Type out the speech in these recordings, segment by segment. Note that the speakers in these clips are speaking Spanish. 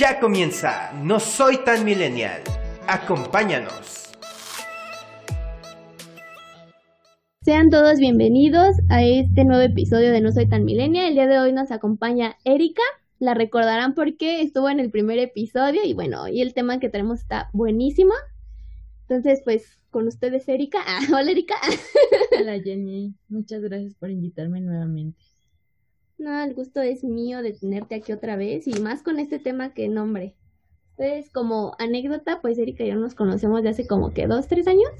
Ya comienza No Soy Tan Millennial. Acompáñanos. Sean todos bienvenidos a este nuevo episodio de No Soy Tan Millennial. El día de hoy nos acompaña Erika. La recordarán porque estuvo en el primer episodio y bueno, y el tema que tenemos está buenísimo. Entonces, pues, con ustedes, Erika. Ah, hola, Erika. Hola, Jenny. Muchas gracias por invitarme nuevamente. No, el gusto es mío de tenerte aquí otra vez y más con este tema que nombre. Entonces, como anécdota, pues Erika y yo nos conocemos de hace como que dos, tres años.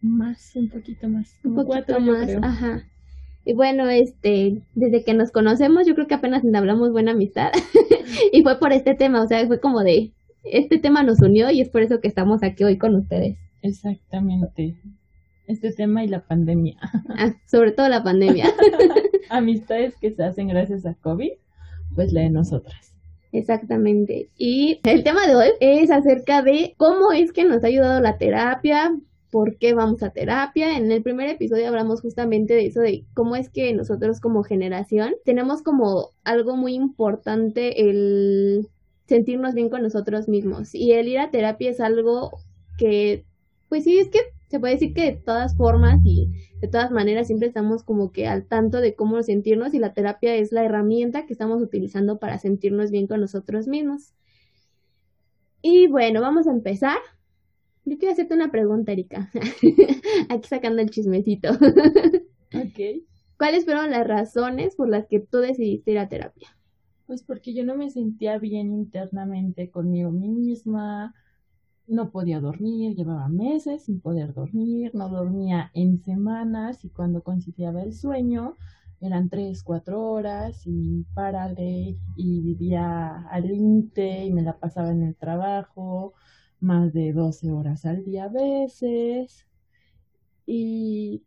Más, un poquito más. un poquito más, ajá. Y bueno, este, desde que nos conocemos, yo creo que apenas hablamos buena amistad. y fue por este tema, o sea, fue como de, este tema nos unió y es por eso que estamos aquí hoy con ustedes. Exactamente. Este tema y la pandemia. Ah, sobre todo la pandemia. amistades que se hacen gracias a COVID, pues la de nosotras. Exactamente. Y el tema de hoy es acerca de cómo es que nos ha ayudado la terapia, por qué vamos a terapia. En el primer episodio hablamos justamente de eso, de cómo es que nosotros como generación tenemos como algo muy importante el sentirnos bien con nosotros mismos. Y el ir a terapia es algo que, pues sí, es que se puede decir que de todas formas y de todas maneras siempre estamos como que al tanto de cómo sentirnos y la terapia es la herramienta que estamos utilizando para sentirnos bien con nosotros mismos. Y bueno, vamos a empezar. Yo quiero hacerte una pregunta, Erika. Aquí sacando el chismecito. ok. ¿Cuáles fueron las razones por las que tú decidiste ir a terapia? Pues porque yo no me sentía bien internamente conmigo misma, no podía dormir, llevaba meses sin poder dormir, no dormía en semanas y cuando conciliaba el sueño eran tres, cuatro horas y párale y vivía al límite y me la pasaba en el trabajo más de 12 horas al día a veces y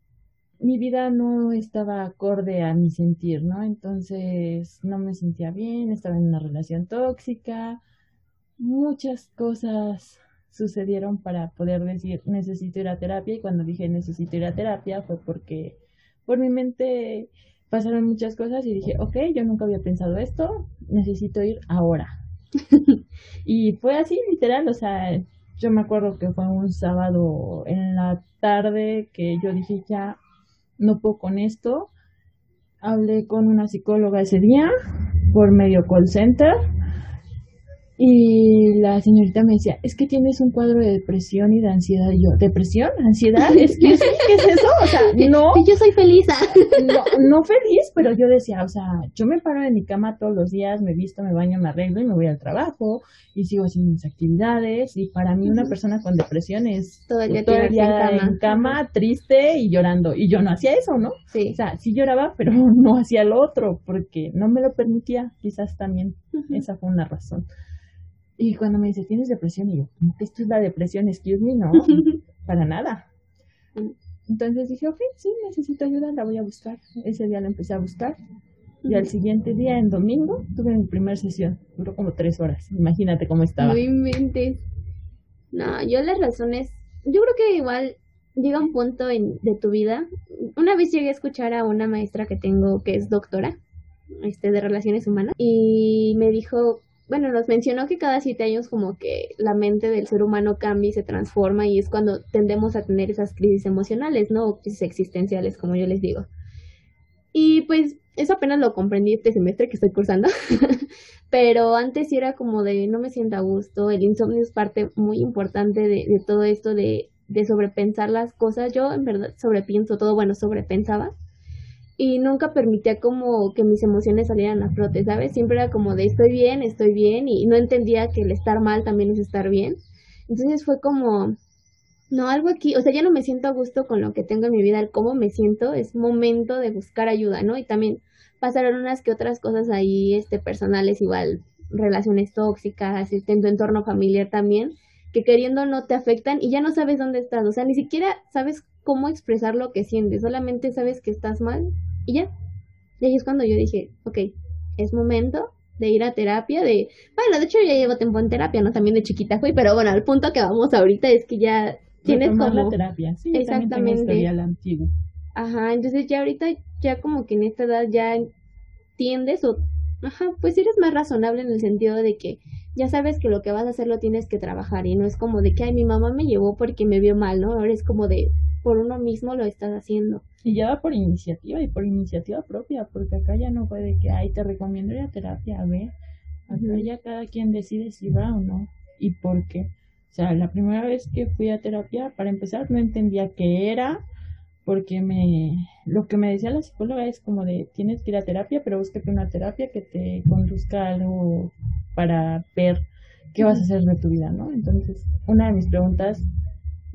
mi vida no estaba acorde a mi sentir, ¿no? Entonces no me sentía bien, estaba en una relación tóxica, muchas cosas sucedieron para poder decir necesito ir a terapia y cuando dije necesito ir a terapia fue porque por mi mente pasaron muchas cosas y dije, ok, yo nunca había pensado esto, necesito ir ahora. y fue así, literal, o sea, yo me acuerdo que fue un sábado en la tarde que yo dije, ya no puedo con esto. Hablé con una psicóloga ese día por medio call center y la señorita me decía, es que tienes un cuadro de depresión y de ansiedad. Y yo, ¿depresión? ¿Ansiedad? Es que sí, ¿qué es eso? O sea, no. Yo soy feliz. No, no feliz, pero yo decía, o sea, yo me paro en mi cama todos los días, me visto, me baño, me arreglo y me voy al trabajo y sigo haciendo mis actividades. Y para mí una persona con depresión es todo el día, en, cama. en, cama. triste y llorando. Y yo no hacía eso, ¿no? Sí. O sea, sí lloraba, pero no hacía lo otro porque no me lo permitía. Quizás también esa fue una razón. Y cuando me dice, ¿tienes depresión? Y yo, ¿esto es la depresión? Excuse me, no, para nada. Entonces dije, ok, sí, necesito ayuda, la voy a buscar. Ese día la empecé a buscar. Y al siguiente día, en domingo, tuve mi primera sesión. Duró como tres horas. Imagínate cómo estaba. No inventes. No, yo las razones, yo creo que igual llega un punto en, de tu vida. Una vez llegué a escuchar a una maestra que tengo que es doctora este, de relaciones humanas y me dijo bueno, nos mencionó que cada siete años como que la mente del ser humano cambia y se transforma y es cuando tendemos a tener esas crisis emocionales, ¿no? O crisis existenciales, como yo les digo. Y pues eso apenas lo comprendí este semestre que estoy cursando, pero antes sí era como de no me siento a gusto, el insomnio es parte muy importante de, de todo esto de, de sobrepensar las cosas, yo en verdad sobrepienso todo, bueno, sobrepensaba y nunca permitía como que mis emociones salieran a flote, ¿sabes? Siempre era como de estoy bien, estoy bien y no entendía que el estar mal también es estar bien. Entonces fue como, no, algo aquí, o sea, ya no me siento a gusto con lo que tengo en mi vida, el cómo me siento, es momento de buscar ayuda, ¿no? Y también pasaron unas que otras cosas ahí, este, personales, igual, relaciones tóxicas, este, en tu entorno familiar también, que queriendo no te afectan y ya no sabes dónde estás, o sea, ni siquiera sabes cómo expresar lo que sientes, solamente sabes que estás mal y ya. Y ahí es cuando yo dije, ok, es momento de ir a terapia, de, bueno, de hecho ya llevo tiempo en terapia, no también de chiquita fui, pero bueno, al punto que vamos ahorita es que ya tienes como... la terapia, sí, exactamente. Ajá, entonces ya ahorita, ya como que en esta edad ya entiendes o, ajá, pues eres más razonable en el sentido de que ya sabes que lo que vas a hacer lo tienes que trabajar y no es como de que, ay, mi mamá me llevó porque me vio mal, ¿no? Ahora es como de, por uno mismo lo estás haciendo. Y ya va por iniciativa y por iniciativa propia, porque acá ya no puede que, ay, te recomiendo ir a terapia, a ver. Acá ya cada quien decide si va o no y por qué. O sea, la primera vez que fui a terapia, para empezar, no entendía qué era, porque me lo que me decía la psicóloga es como de tienes que ir a terapia, pero búscate una terapia que te conduzca a algo para ver qué vas a hacer de tu vida, ¿no? Entonces, una de mis preguntas,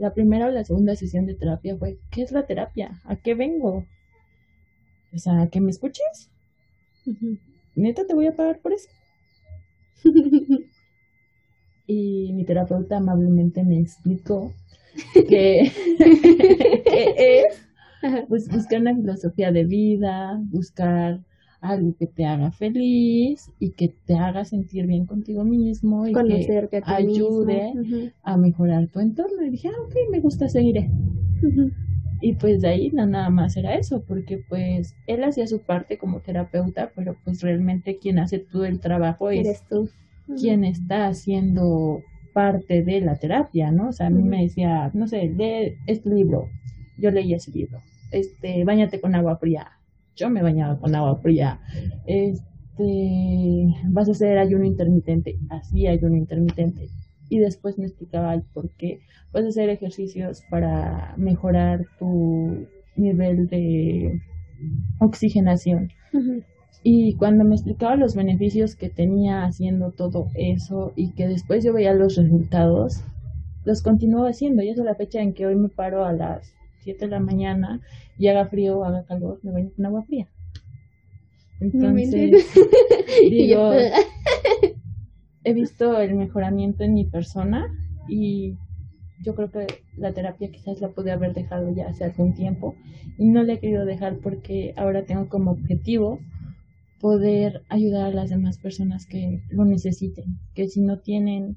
la primera o la segunda sesión de terapia fue, ¿qué es la terapia? ¿A qué vengo? O sea, ¿a que me escuches? ¿Neta te voy a pagar por eso? y mi terapeuta amablemente me explicó que, es pues, buscar una filosofía de vida, buscar algo que te haga feliz y que te haga sentir bien contigo mismo y que ayude a mejorar tu entorno. Y dije, ah, ok, me gusta seguir. Y pues de ahí no nada más era eso, porque pues él hacía su parte como terapeuta, pero pues realmente quien hace todo el trabajo es tú. quien está haciendo parte de la terapia, ¿no? O sea, a mí me decía, no sé, lee este libro, yo leía ese libro, este, bañate con agua fría, yo me bañaba con agua fría, este, vas a hacer ayuno intermitente, así ayuno intermitente, y después me explicaba el por qué, vas a hacer ejercicios para mejorar tu nivel de oxigenación. Y cuando me explicaba los beneficios que tenía haciendo todo eso y que después yo veía los resultados, los continúo haciendo. Y es la fecha en que hoy me paro a las 7 de la mañana y haga frío o haga calor, me baño con agua fría. Entonces, digo, he visto el mejoramiento en mi persona y yo creo que la terapia quizás la pude haber dejado ya hace algún tiempo y no la he querido dejar porque ahora tengo como objetivo poder ayudar a las demás personas que lo necesiten, que si no tienen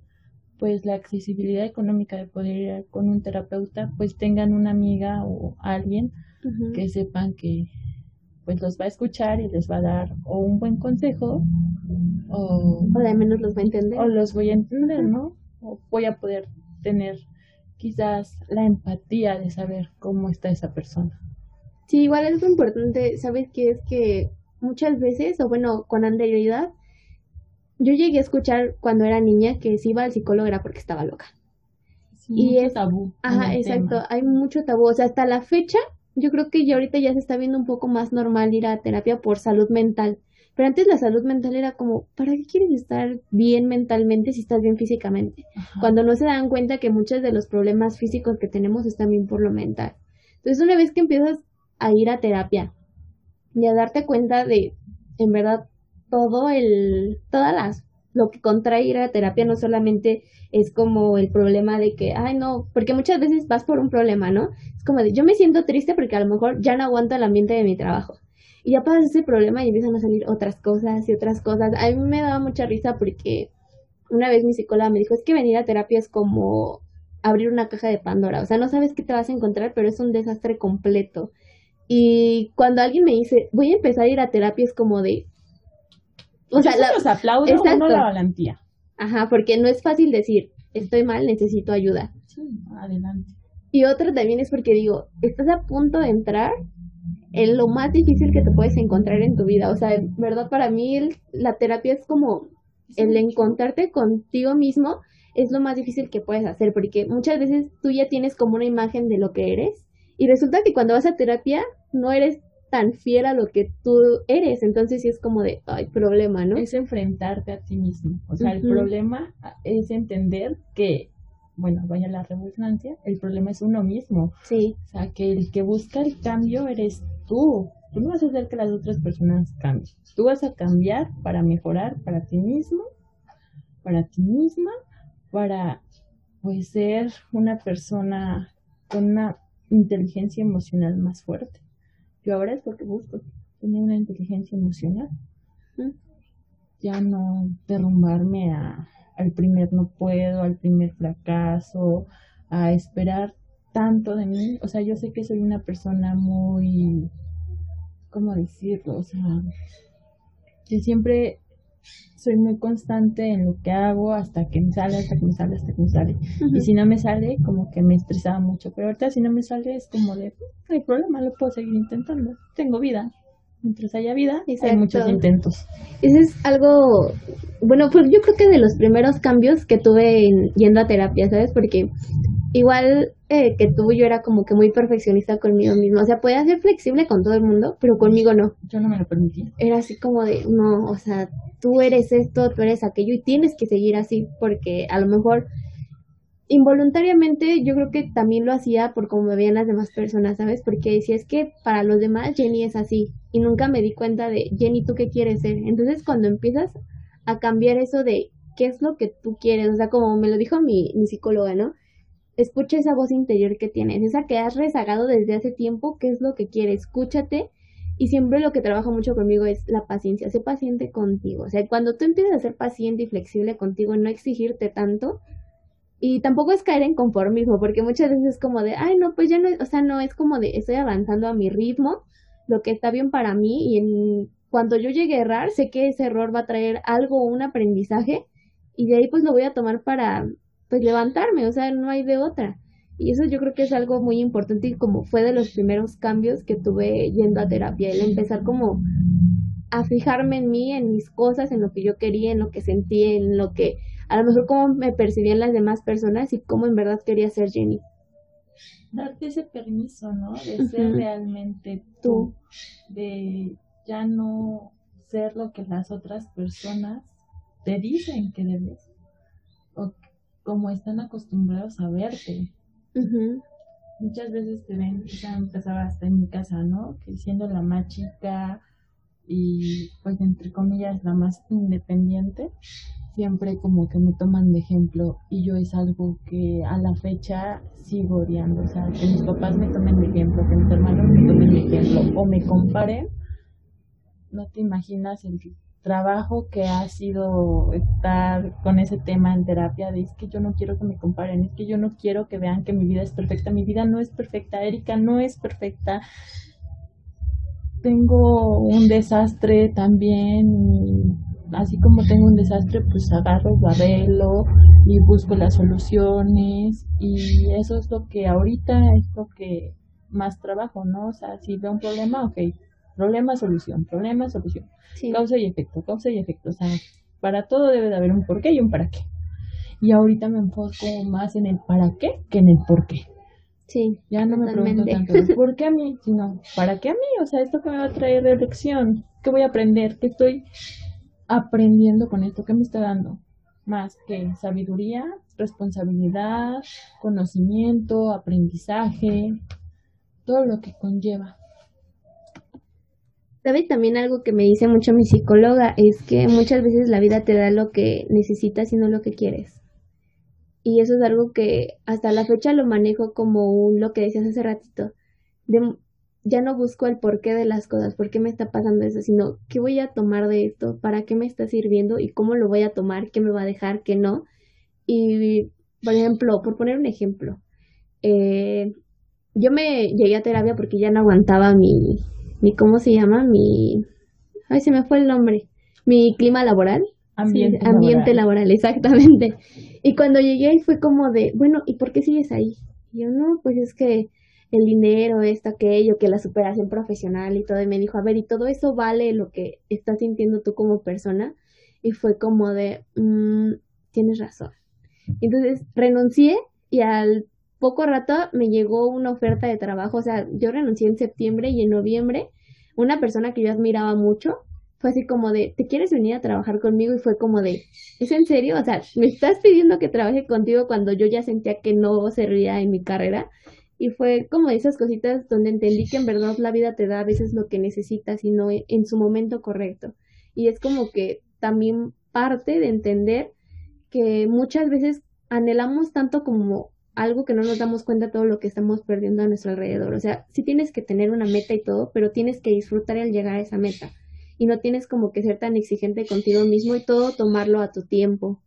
pues la accesibilidad económica de poder ir con un terapeuta, pues tengan una amiga o alguien que sepan que pues los va a escuchar y les va a dar o un buen consejo o, o al menos los va a entender o los voy a entender, ¿no? O voy a poder tener quizás la empatía de saber cómo está esa persona. Sí, igual es importante, ¿sabes qué? Es que muchas veces, o bueno, con anterioridad, yo llegué a escuchar cuando era niña que si iba al psicólogo era porque estaba loca. y es tabú. Ajá, exacto, hay mucho tabú. O sea, hasta la fecha, yo creo que ya ahorita ya se está viendo un poco más normal ir a terapia por salud mental. Pero antes la salud mental era como, ¿para qué quieres estar bien mentalmente si estás bien físicamente? Cuando no se dan cuenta que muchos de los problemas físicos que tenemos están bien por lo mental. Entonces, una vez que empiezas a ir a terapia, y a darte cuenta de, en verdad, todo el, todas las, lo que contrae ir a terapia no solamente es como el problema de que, ay no, porque muchas veces vas por un problema, ¿no? Es como de, yo me siento triste porque a lo mejor ya no aguanto el ambiente de mi trabajo. Y ya pasas ese problema y empiezan a salir otras cosas y otras cosas. A mí me daba mucha risa porque una vez mi psicóloga me dijo, es que venir a terapia es como abrir una caja de Pandora. O sea, no sabes qué te vas a encontrar, pero es un desastre completo. Y cuando alguien me dice, voy a empezar a ir a terapia, es como de... O sea, la, los aplaudo, la valentía. Ajá, porque no es fácil decir, estoy mal, necesito ayuda. Sí, adelante. Y otra también es porque digo, estás a punto de entrar en lo más difícil que te puedes encontrar en tu vida. O sea, en verdad para mí la terapia es como el encontrarte contigo mismo es lo más difícil que puedes hacer, porque muchas veces tú ya tienes como una imagen de lo que eres y resulta que cuando vas a terapia no eres tan fiel a lo que tú eres, entonces sí es como de, ay, problema, ¿no? Es enfrentarte a ti mismo. O sea, el problema es entender que, bueno, vaya la redundancia, el problema es uno mismo. Sí. O sea, que el que busca el cambio eres tú. Tú no vas a hacer que las otras personas cambien. Tú vas a cambiar para mejorar para ti mismo, para ti misma, para pues ser una persona con una inteligencia emocional más fuerte. Yo ahora es porque busco tener una inteligencia emocional. Ya no derrumbarme a, al primer no puedo, al primer fracaso, a esperar tanto de mí. O sea, yo sé que soy una persona muy, ¿cómo decirlo? O sea, que siempre soy muy constante en lo que hago hasta que me sale, hasta que me sale, hasta que me sale. Y si no me sale, como que me estresaba mucho. Pero ahorita si no me sale es como de, no hay problema, lo puedo seguir intentando. Tengo vida. Mientras haya vida, hay muchos intentos. Ese es algo, bueno, pues yo creo que de los primeros cambios que tuve en, yendo a terapia, ¿sabes? Porque igual eh, que tú, yo era como que muy perfeccionista conmigo mismo. O sea, podía ser flexible con todo el mundo, pero conmigo no. Yo no me lo permitía. Era así como de, no, o sea, tú eres esto, tú eres aquello y tienes que seguir así porque a lo mejor involuntariamente yo creo que también lo hacía por cómo me veían las demás personas, ¿sabes? Porque decía, es que para los demás Jenny es así y nunca me di cuenta de, Jenny, ¿tú qué quieres ser? Entonces cuando empiezas a cambiar eso de qué es lo que tú quieres, o sea, como me lo dijo mi, mi psicóloga, ¿no? Escucha esa voz interior que tienes, esa que has rezagado desde hace tiempo, qué es lo que quieres, escúchate. Y siempre lo que trabaja mucho conmigo es la paciencia, sé paciente contigo. O sea, cuando tú empiezas a ser paciente y flexible contigo, no exigirte tanto, y tampoco es caer en conformismo, porque muchas veces es como de, ay, no, pues ya no, o sea, no, es como de, estoy avanzando a mi ritmo, lo que está bien para mí, y en, cuando yo llegue a errar, sé que ese error va a traer algo, un aprendizaje, y de ahí pues lo voy a tomar para, pues levantarme, o sea, no hay de otra. Y eso yo creo que es algo muy importante y como fue de los primeros cambios que tuve yendo a terapia, el empezar como a fijarme en mí, en mis cosas, en lo que yo quería, en lo que sentía, en lo que a lo mejor cómo me percibían las demás personas y cómo en verdad quería ser Jenny. Darte ese permiso, ¿no? De ser realmente tú, de ya no ser lo que las otras personas te dicen que debes como están acostumbrados a verte. Muchas veces te ven, ya empezaba hasta en mi casa, ¿no? Que siendo la más chica y pues entre comillas la más independiente, siempre como que me toman de ejemplo y yo es algo que a la fecha sigo odiando, o sea, que mis papás me tomen de ejemplo, que mis hermanos me tomen de ejemplo o me comparen, no te imaginas el trabajo que ha sido estar con ese tema en terapia de es que yo no quiero que me comparen, es que yo no quiero que vean que mi vida es perfecta, mi vida no es perfecta, Erika no es perfecta. Tengo un desastre también, así como tengo un desastre, pues agarro, lo arreglo y busco las soluciones y eso es lo que ahorita es lo que más trabajo, ¿no? O sea, si veo un problema, ok, Problema, solución, problema, solución. Causa y efecto, causa y efecto. O sea, para todo debe de haber un porqué y un para qué. Y ahorita me enfoco más en el para qué que en el por qué. Sí. Ya no me pregunto tanto por qué a mí, sino para qué a mí. O sea, esto que me va a traer de lección, qué voy a aprender, qué estoy aprendiendo con esto, qué me está dando. Más que sabiduría, responsabilidad, conocimiento, aprendizaje, todo lo que conlleva. ¿Sabes? También algo que me dice mucho mi psicóloga es que muchas veces la vida te da lo que necesitas y no lo que quieres. Y eso es algo que hasta la fecha lo manejo como un, lo que decías hace ratito. Ya no busco el porqué de las cosas, por qué me está pasando eso, sino qué voy a tomar de esto, para qué me está sirviendo y cómo lo voy a tomar, qué me va a dejar, qué no. Y, por ejemplo, por poner un ejemplo, eh, yo me llegué a terapia porque ya no aguantaba mi, mi ¿cómo se llama? Mi, ay, se me fue el nombre, mi clima laboral. Ambiente, ambiente laboral. exactamente. Y cuando llegué ahí fue como de, bueno, ¿y por qué sigues ahí? Y yo, no, pues es que el dinero, esto, aquello, que la superación profesional y todo. Y me dijo, a ver, ¿y todo eso vale lo que estás sintiendo tú como persona? Y fue como de, mmm, tienes razón. Entonces renuncié y al poco rato me llegó una oferta de trabajo, o sea, yo renuncié en septiembre y en noviembre una persona que yo admiraba mucho fue así como de, ¿te quieres venir a trabajar conmigo? Y fue como de, ¿es en serio? O sea, ¿me estás pidiendo que trabaje contigo cuando yo ya sentía que no servía en mi carrera? Y fue como esas cositas donde entendí que en verdad la vida te da a veces lo que necesitas y no en su momento correcto. Y es como que también parte de entender que muchas veces anhelamos tanto como algo que no nos damos cuenta todo lo que estamos perdiendo a nuestro alrededor. O sea, sí tienes que tener una meta y todo, pero tienes que disfrutar el llegar a esa meta. Y no tienes como que ser tan exigente contigo mismo y todo tomarlo a tu tiempo.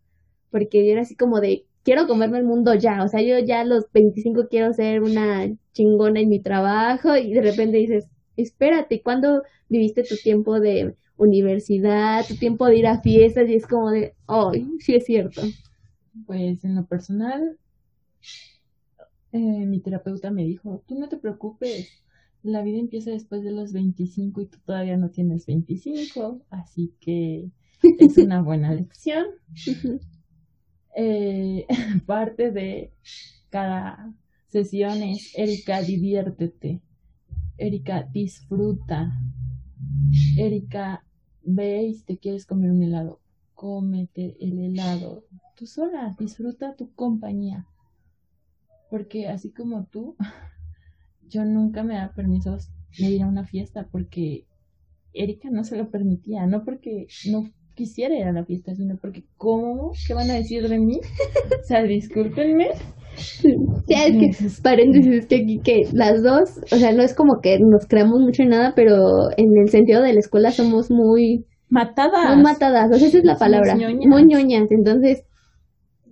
Porque yo era así como de, quiero comerme el mundo ya. O sea, yo ya a los 25 quiero ser una chingona en mi trabajo y de repente dices, espérate, ¿cuándo viviste tu tiempo de universidad, tu tiempo de ir a fiestas y es como de, ay, sí es cierto. Pues en lo personal, eh, mi terapeuta me dijo, tú no te preocupes, la vida empieza después de los 25 y tú todavía no tienes 25, así que es una buena lección. eh, parte de cada sesión es, Erika, diviértete. Erika, disfruta. Erika, veis, te quieres comer un helado. Cómete el helado. Tú sola, disfruta tu compañía. Porque así como tú, yo nunca me da permisos de ir a una fiesta porque Erika no se lo permitía, no porque no quisiera ir a la fiesta, sino porque ¿cómo? ¿Qué van a decir de mí? O sea, discúlpenme. Ya, es que, paréntesis, es que aquí que las dos, o sea, no es como que nos creamos mucho en nada, pero en el sentido de la escuela somos muy... Matadas. Muy matadas, o sea, esa es la palabra. ñoñas. Muy ñoñas, entonces...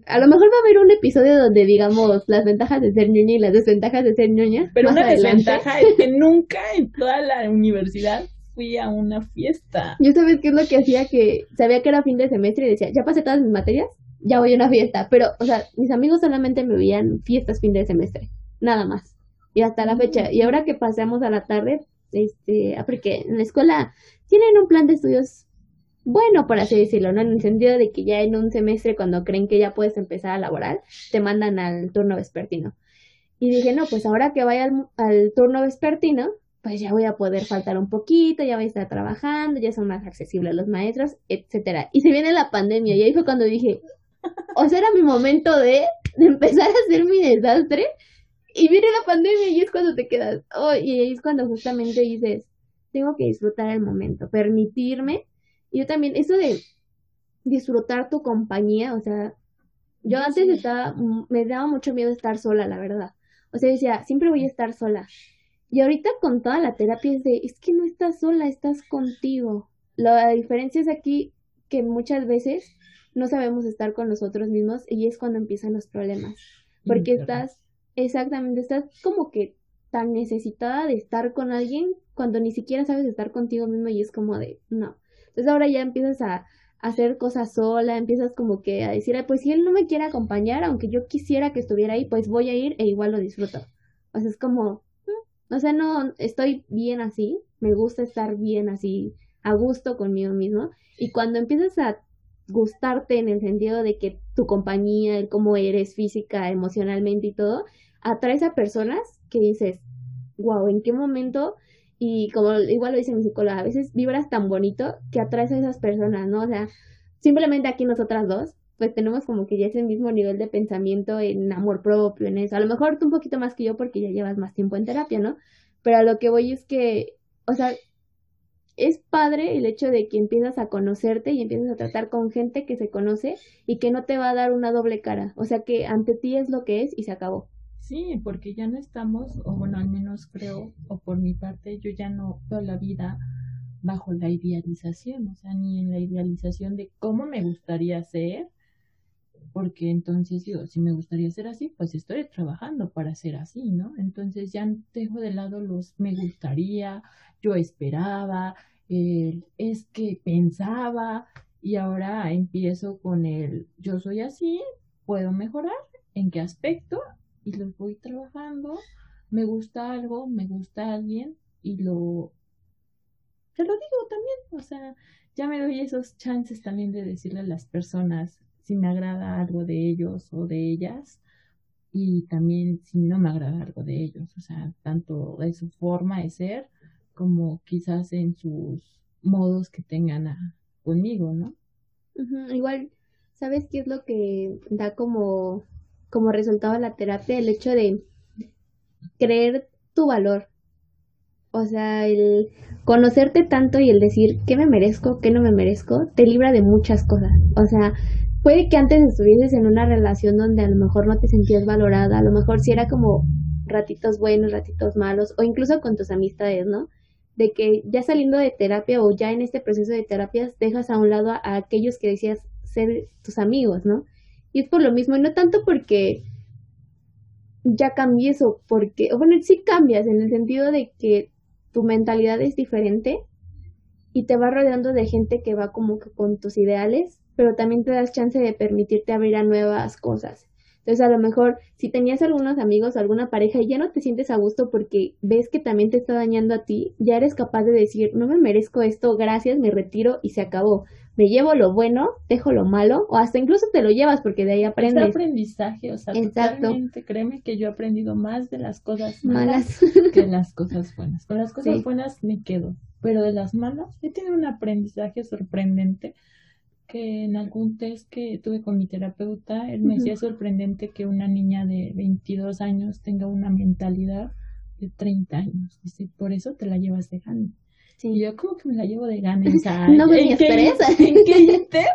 A lo mejor va a haber un episodio donde digamos las ventajas de ser ñoña y las desventajas de ser ñoña. Pero una adelante. desventaja es que nunca en toda la universidad fui a una fiesta. Yo sabes qué es lo que hacía que sabía que era fin de semestre y decía, ya pasé todas mis materias, ya voy a una fiesta. Pero, o sea, mis amigos solamente me veían fiestas fin de semestre, nada más. Y hasta la fecha. Y ahora que pasamos a la tarde, este, ah, porque en la escuela tienen un plan de estudios bueno, por así decirlo, ¿no? En el sentido de que ya en un semestre, cuando creen que ya puedes empezar a laborar, te mandan al turno vespertino. Y dije, no, pues ahora que vaya al, al turno vespertino, pues ya voy a poder faltar un poquito, ya voy a estar trabajando, ya son más accesibles los maestros, etcétera. Y se viene la pandemia, y ahí fue cuando dije, o sea, era mi momento de, empezar a hacer mi desastre, y viene la pandemia y es cuando te quedas, oh, y ahí es cuando justamente dices, tengo que disfrutar el momento, permitirme, y yo también, eso de disfrutar tu compañía, o sea, yo antes Sí. estaba, mm, me daba mucho miedo estar sola, la verdad. O sea, decía, siempre voy a estar sola. Y ahorita con toda la terapia es de, es que no estás sola, estás contigo. La diferencia es aquí que muchas veces no sabemos estar con nosotros mismos y es cuando empiezan los problemas. Porque Internet. estás, exactamente, estás como que tan necesitada de estar con alguien cuando ni siquiera sabes estar contigo mismo y es como de, no. Entonces ahora ya empiezas a, hacer cosas sola, empiezas como que a decir, "Ay, pues si él no me quiere acompañar, aunque yo quisiera que estuviera ahí, pues voy a ir e igual lo disfruto. O sea, es como, mm, o sea, no, estoy bien así, me gusta estar bien así, a gusto conmigo mismo. Y cuando empiezas a gustarte en el sentido de que tu compañía, el cómo eres física, emocionalmente y todo, atraes a personas que dices, wow, ¿en qué momento? Y como igual lo dice mi psicóloga, a veces vibras tan bonito que atraes a esas personas, ¿no? O sea, simplemente aquí nosotras dos, pues tenemos como que ya ese mismo nivel de pensamiento en amor propio, en eso. A lo mejor tú un poquito más que yo porque ya llevas más tiempo en terapia, ¿no? Pero a lo que voy es que, o sea, es padre el hecho de que empiezas a conocerte y empiezas a tratar con gente que se conoce y que no te va a dar una doble cara. O sea, que ante ti es lo que es y se acabó. Sí, porque ya no estamos, o bueno, al menos creo, o por mi parte, yo ya no veo la vida bajo la idealización, o sea, ni en la idealización de cómo me gustaría ser, porque entonces digo, si me gustaría ser así, pues estoy trabajando para ser así, ¿no? Entonces ya dejo de lado los me gustaría, yo esperaba, el es que pensaba, y ahora empiezo con el yo soy así, puedo mejorar, ¿en qué aspecto? Y los voy trabajando, me gusta algo, me gusta alguien, y lo, te lo digo también, o sea, ya me doy esos chances también de decirle a las personas si me agrada algo de ellos o de ellas y también si no me agrada algo de ellos, o sea, tanto de su forma de ser como quizás en sus modos que tengan a- conmigo, ¿no? Igual, ¿sabes qué es lo que da como, como resultado la terapia? El hecho de creer tu valor. O sea, el conocerte tanto y el decir qué me merezco, qué no me merezco, te libra de muchas cosas. O sea, puede que antes estuvieses en una relación donde a lo mejor no te sentías valorada, a lo mejor si era como ratitos buenos, ratitos malos, o incluso con tus amistades, ¿no? De que ya saliendo de terapia o ya en este proceso de terapias dejas a un lado a, a aquellos que decías ser tus amigos, ¿no? Y es por lo mismo, y no tanto porque ya cambies o porque, bueno, sí cambias en el sentido de que tu mentalidad es diferente y te va rodeando de gente que va como que con tus ideales, pero también te das chance de permitirte abrir a nuevas cosas. Entonces, a lo mejor, si tenías algunos amigos, alguna pareja y ya no te sientes a gusto porque ves que también te está dañando a ti, ya eres capaz de decir, no me merezco esto, gracias, me retiro y se acabó. Me llevo lo bueno, dejo lo malo, o hasta incluso te lo llevas porque de ahí aprendes. Es aprendizaje, o sea, Exacto. totalmente, créeme que yo he aprendido más de las cosas malas, que de las cosas buenas. Con las cosas Sí. buenas me quedo, pero de las malas he tenido un aprendizaje sorprendente que en algún test que tuve con mi terapeuta, él me Ujú. decía sorprendente que una niña de 22 años tenga una mentalidad de 30 años. Dice, por eso te la llevas de gane. Sí. yo, ¿cómo que me la llevo de gane? O sea, No, pues, ¿en qué- esperes. ¿En qué inter?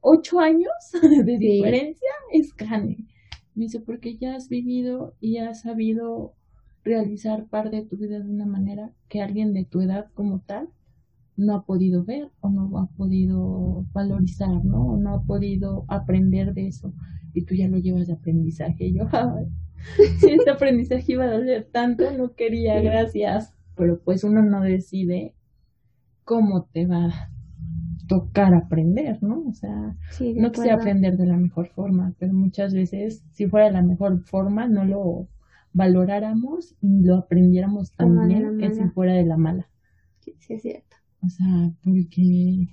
¿Ocho años de Sí. diferencia? Es gane. Me dice, porque ya has vivido y has sabido realizar parte de tu vida de una manera que alguien de tu edad como tal no ha podido ver o no ha podido valorizar, ¿no? O no ha podido aprender de eso. Y tú ya lo llevas de aprendizaje. Y yo, si este aprendizaje iba a doler tanto, no quería, gracias. Pero pues uno no decide cómo te va a tocar aprender, ¿no? O sea, Sí, no quise aprender de la mejor forma, pero muchas veces, si fuera la mejor forma, no lo valoráramos y lo aprendiéramos también la que si fuera de la mala. Sí, sí, es cierto. O sea, porque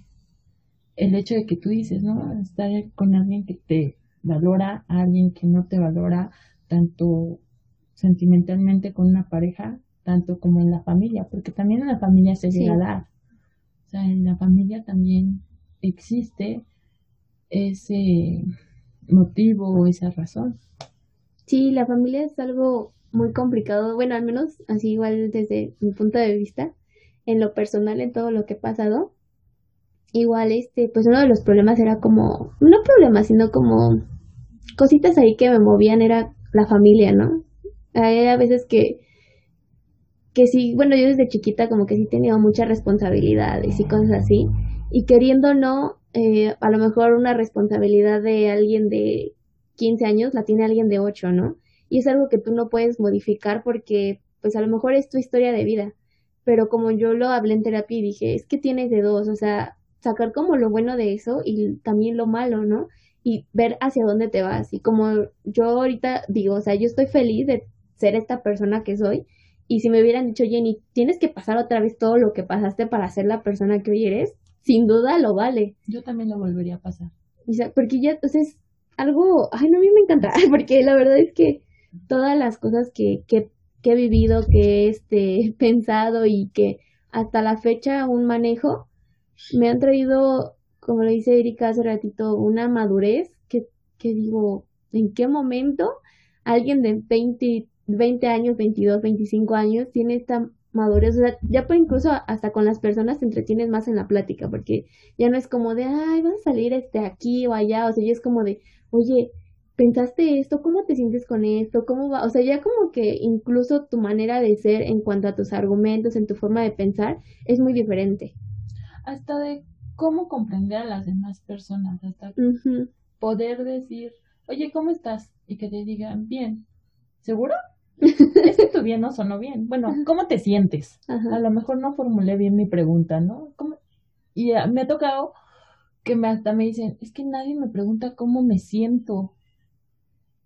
el hecho de que tú dices, ¿no? Estar con alguien que te valora, a alguien que no te valora, tanto sentimentalmente con una pareja, tanto como en la familia, porque también en la familia se Sí. llega a dar. O sea, en la familia también existe ese motivo o esa razón. Sí, la familia es algo muy complicado, bueno, al menos así igual desde mi punto de vista, en lo personal, en todo lo que he pasado. Igual, este, pues uno de los problemas era como, no problemas, sino como cositas ahí que me movían era la familia, ¿no? Hay a veces que, que sí, bueno, yo desde chiquita como que sí tenía muchas responsabilidades y cosas así, y queriendo no, eh, a lo mejor una responsabilidad de alguien de 15 años la tiene alguien de 8, ¿no? Y es algo que tú no puedes modificar porque, pues a lo mejor es tu historia de vida. Pero como yo lo hablé en terapia y dije, es que tienes de dos, o sea, sacar como lo bueno de eso y también lo malo, ¿no? Y ver hacia dónde te vas. Y como yo ahorita digo, o sea, yo estoy feliz de ser esta persona que soy. Y si me hubieran dicho, Jenny, tienes que pasar otra vez todo lo que pasaste para ser la persona que hoy eres, sin duda lo vale. Yo también lo volvería a pasar. O sea, porque ya, o sea, es algo, ay, no, a mí me encanta, porque la verdad es que todas las cosas que, que, que he vivido, que he este, pensado y que hasta la fecha aún manejo, me han traído, como lo dice Erika hace ratito, una madurez que, que digo, ¿en qué momento alguien de 20, 20 años, 22, 25 años tiene esta madurez? O sea, ya puede incluso hasta con las personas te entretienes más en la plática, porque ya no es como de, ay, vas a salir este aquí o allá, o sea, ya es como de, oye, ¿pensaste esto? ¿Cómo te sientes con esto? ¿Cómo va? O sea, ya como que incluso tu manera de ser en cuanto a tus argumentos, en tu forma de pensar, es muy diferente. Hasta de cómo comprender a las demás personas, hasta poder decir, oye, ¿cómo estás? Y que te digan, bien. ¿Seguro? Es que tu bien no sonó bien. Bueno, ¿cómo te sientes? Ajá. A lo mejor no formulé bien mi pregunta, ¿no? ¿Cómo? Y ah, me ha tocado que me hasta me dicen, es que nadie me pregunta cómo me siento.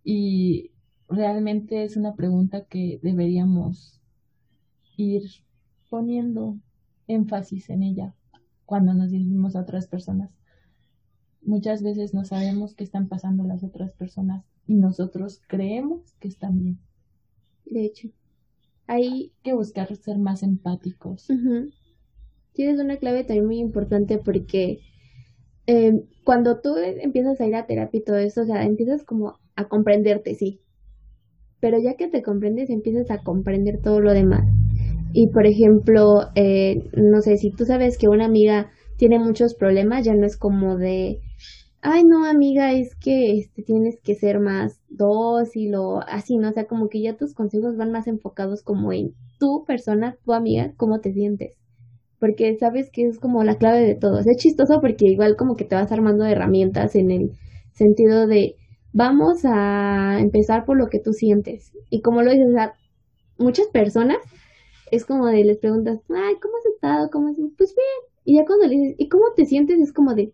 Y realmente es una pregunta que deberíamos ir poniendo énfasis en ella cuando nos dirigimos a otras personas. Muchas veces no sabemos qué están pasando las otras personas y nosotros creemos que están bien. De hecho, Hay que buscar ser más empáticos. Tienes una clave también muy importante porque eh, cuando tú empiezas a ir a terapia y todo eso, o sea, empiezas como a comprenderte, sí. Pero ya que te comprendes, empiezas a comprender todo lo demás. Y por ejemplo, eh, no sé, si tú sabes que una amiga tiene muchos problemas, ya no es como de, ay no amiga, es que este, tienes que ser más dócil o así, ¿no? O sea, como que ya tus consejos van más enfocados como en tu persona, tu amiga, cómo te sientes. Porque sabes que es como la clave de todo. Es chistoso porque igual como que te vas armando de herramientas en el sentido de vamos a empezar por lo que tú sientes. Y como lo dices, o sea, muchas personas es como de les preguntas, ay, ¿cómo has estado? ¿Cómo has Pues bien. Y ya cuando le dices, ¿y cómo te sientes? Es como de,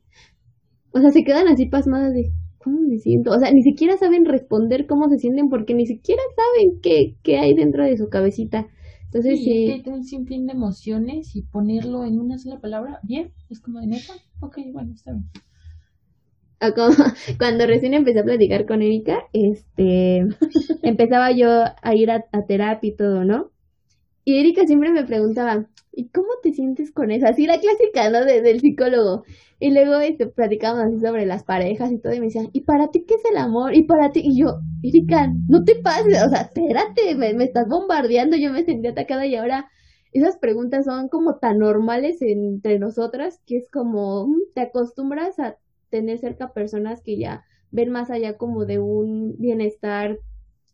o sea, se quedan así pasmadas de, ¿cómo me siento? O sea, ni siquiera saben responder cómo se sienten porque ni siquiera saben qué, qué hay dentro de su cabecita. Entonces, sí. sí. un sinfín de emociones y ponerlo en una sola palabra, bien, es como de neta, ok, bueno, está bien. cuando recién empecé a platicar con Erika, este, empezaba yo a ir a, terapia y todo, ¿no? Y Erika siempre me preguntaba, ¿y cómo te sientes con eso? Así la clásica, ¿no? del psicólogo. Y luego este, platicábamos así sobre las parejas y todo, y me decían, ¿y para ti qué es el amor? ¿Y para ti? Y yo, Erika, no te pases, o sea, espérate, me, me estás bombardeando, yo me sentí atacada y ahora esas preguntas son como tan normales entre nosotras que es como, mm, te acostumbras a tener cerca personas que ya ven más allá como de un bienestar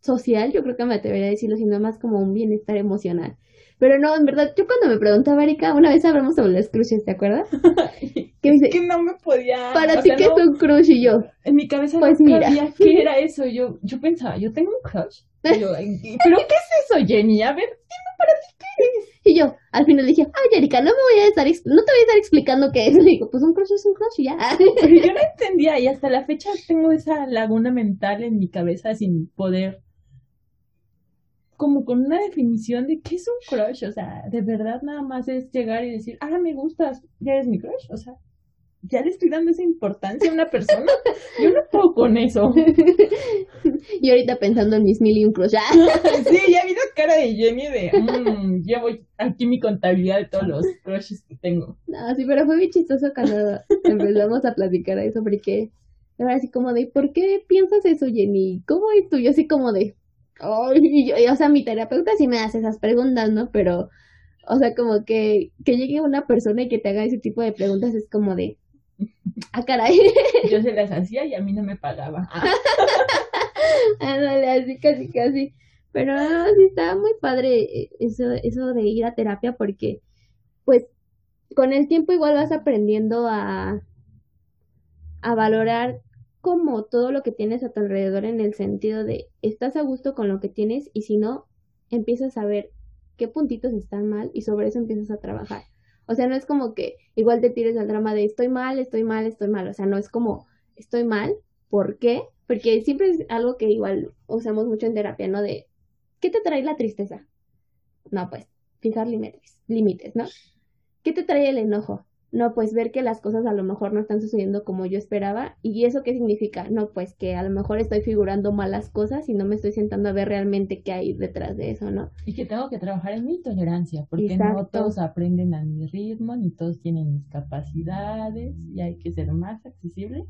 social, yo creo que me atrevería a decirlo, sino más como un bienestar emocional. Pero no, en verdad, yo cuando me preguntaba, Erika, una vez hablamos sobre los crushes, ¿te acuerdas? que dice, que no me podía... Para ti, ¿qué es un crush? Y yo... En mi cabeza pues no mira. sabía qué era eso. Yo, yo pensaba, yo tengo un crush. Yo, ¿Pero qué es eso, Jenny? A ver, dime para ti qué es. Y yo, al final dije, ay, Erika, no me voy a estar, no te voy a estar explicando qué es. Le digo, pues un crush es un crush y ya. Pero yo no entendía y hasta la fecha tengo esa laguna mental en mi cabeza sin poder como con una definición de qué es un crush, o sea, de verdad nada más es llegar y decir, ah, me gustas, ya eres mi crush, o sea, ya le estoy dando esa importancia a una persona. Yo no puedo con eso. y ahorita pensando en mis mil y un crush. sí, ya vi la cara de Jenny de, mmm, voy aquí mi contabilidad de todos los crushes que tengo. No, sí, pero fue muy chistoso cuando empezamos a platicar eso, porque era así como de, ¿por qué piensas eso, Jenny? ¿Cómo es tú? Yo así como de, Ay, y yo, o sea, mi terapeuta sí me hace esas preguntas, ¿no? Pero, o sea, como que, que llegue una persona y que te haga ese tipo de preguntas es como de, ah, caray. Yo se las hacía y a mí no me pagaba. Ándale, así casi, casi. Pero sí estaba muy padre eh, eso, eso de ir a terapia porque, pues, con el tiempo igual vas aprendiendo a, a valorar como todo lo que tienes a tu alrededor en el sentido de estás a gusto con lo que tienes y si no, empiezas a ver qué puntitos están mal y sobre eso empiezas a trabajar. O sea, no es como que igual te tires al drama de estoy mal, estoy mal, estoy mal. O sea, no es como estoy mal, ¿por qué? Porque siempre es algo que igual usamos mucho en terapia, ¿no? De ¿qué te trae la tristeza? No, pues, fijar límites, límites, ¿no? ¿Qué te trae el enojo? No, pues ver que las cosas a lo mejor no están sucediendo como yo esperaba. ¿Y eso qué significa? No, pues que a lo mejor estoy figurando malas cosas y no me estoy sentando a ver realmente qué hay detrás de eso, ¿no? Y que tengo que trabajar en mi tolerancia, porque no todos aprenden a mi ritmo, ni todos tienen mis capacidades y hay que ser más accesible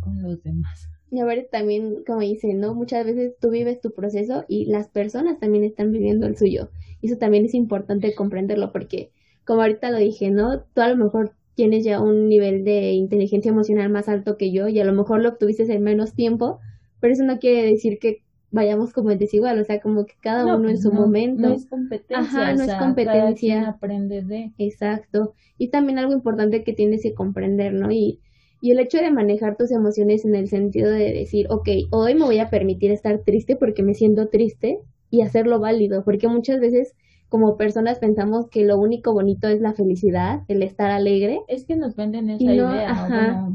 con los demás. Y a ver, también, como dicen, ¿no? Muchas veces tú vives tu proceso y las personas también están viviendo el suyo. Y eso también es importante comprenderlo porque, como ahorita lo dije, ¿no? Tú a lo mejor tienes ya un nivel de inteligencia emocional más alto que yo y a lo mejor lo obtuviste en menos tiempo, pero eso no quiere decir que vayamos como el desigual, o sea, como que cada uno en su momento. No es competencia. Ajá, no es competencia. aprende de. Exacto. Y también algo importante que tienes que comprender, ¿no? Y, y el hecho de manejar tus emociones en el sentido de decir, ok, hoy me voy a permitir estar triste porque me siento triste y hacerlo válido, porque muchas veces como personas pensamos que lo único bonito es la felicidad, el estar alegre. Es que nos venden esa idea,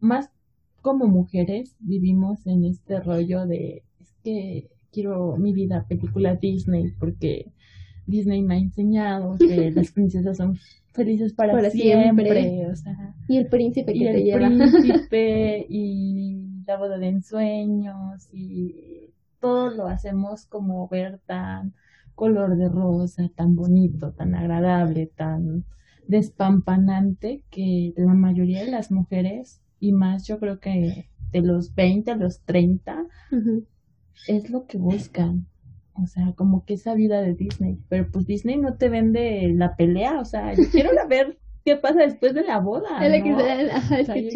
más como mujeres vivimos en este rollo de, es que quiero mi vida película Disney porque Disney me ha enseñado que las princesas son felices para, siempre. O sea, y el príncipe que y el príncipe y la boda de ensueños y todo lo hacemos como ver tan color de rosa, tan bonito, tan agradable, tan despampanante, que la mayoría de las mujeres, y más yo creo que de los 20 a los 30, es lo que buscan. O sea, como que esa vida de Disney. Pero pues Disney no te vende la pelea. O sea, yo quiero ver qué pasa después de la boda.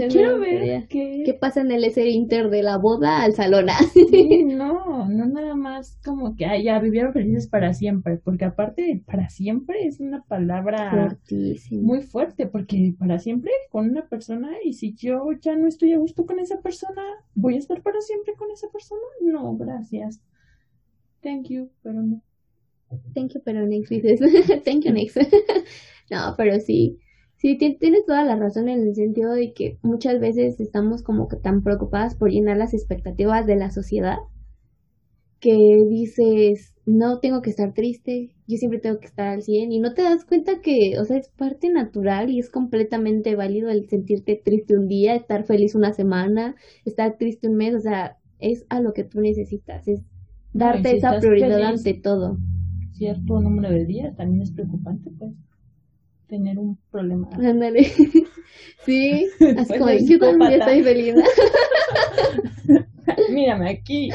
quiero ver qué... pasa en el ese inter de la boda al salón. no, no nada más como que ya vivieron felices para siempre, porque aparte para siempre es una palabra muy fuerte, porque para siempre con una persona y si yo ya no estoy a gusto con esa persona, voy a estar para siempre con esa persona. No, gracias. Thank you, pero no. Thank you, pero next dices. Thank you, next. no, pero sí. Sí, tienes toda la razón en el sentido de que muchas veces estamos como que tan preocupadas por llenar las expectativas de la sociedad que dices, no tengo que estar triste, yo siempre tengo que estar al 100 y no te das cuenta que, o sea, es parte natural y es completamente válido el sentirte triste un día, estar feliz una semana, estar triste un mes, o sea, es a lo que tú necesitas, es darte esa prioridad ante todo. Cierto número de días también es preocupante, pues, tener un problema. Ándale. sí, así como, yo también estoy feliz. Mírame aquí.